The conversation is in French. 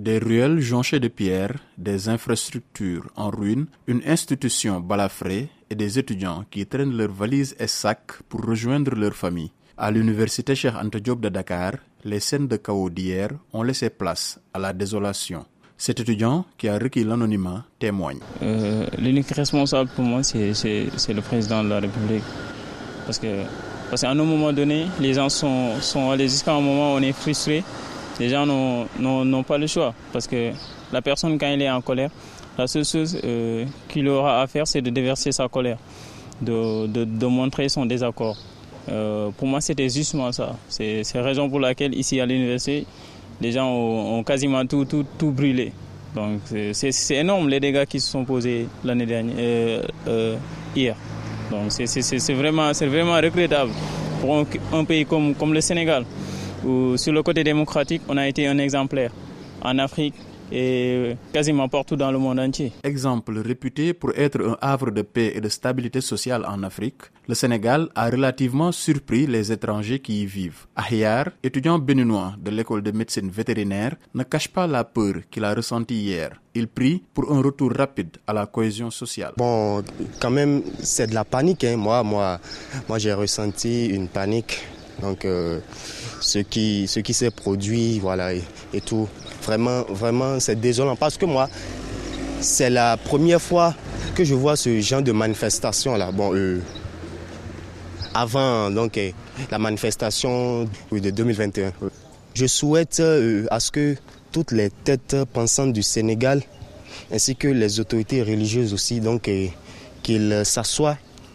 Des ruelles jonchées de pierres, des infrastructures en ruine, une institution balafrée et des étudiants qui traînent leurs valises et sacs pour rejoindre leur famille. À l'université Cheikh Anta Diop de Dakar, les scènes de chaos d'hier ont laissé place à la désolation. Cet étudiant qui a requis l'anonymat témoigne. Euh, L'unique responsable pour moi, c'est le président de la République. Parce qu'à un moment donné, les gens sont, sont allés jusqu'à un moment où on est frustré. Les gens n'ont pas le choix. Parce que la personne, quand elle est en colère, la seule chose euh, qu'il aura à faire, c'est de déverser sa colère, de, montrer son désaccord. Euh, pour moi, c'était justement ça. C'est la raison pour laquelle, ici à l'université, les gens ont, quasiment tout, tout, tout, brûlé. Donc c'est énorme les dégâts qui se sont posés l'année dernière, euh, hier. Donc c'est vraiment, vraiment regrettable pour un, pays comme le Sénégal, où sur le côté démocratique, on a été un exemplaire. En Afrique, et quasiment partout dans le monde entier. Exemple réputé pour être un havre de paix et de stabilité sociale en Afrique, le Sénégal a relativement surpris les étrangers qui y vivent. Ahyar, étudiant béninois de l'école de médecine vétérinaire, ne cache pas la peur qu'il a ressentie hier. Il prie pour un retour rapide à la cohésion sociale. Bon, quand même, c'est de la panique. Hein. Moi, moi, moi j'ai ressenti une panique. Donc, euh, ce qui, ce qui s'est produit, voilà, et, et tout. Vraiment, vraiment, c'est désolant parce que moi, c'est la première fois que je vois ce genre de manifestation là. Bon, euh, avant donc euh, la manifestation de 2021. Je souhaite à ce que toutes les têtes pensantes du Sénégal ainsi que les autorités religieuses aussi donc qu'ils s'assoient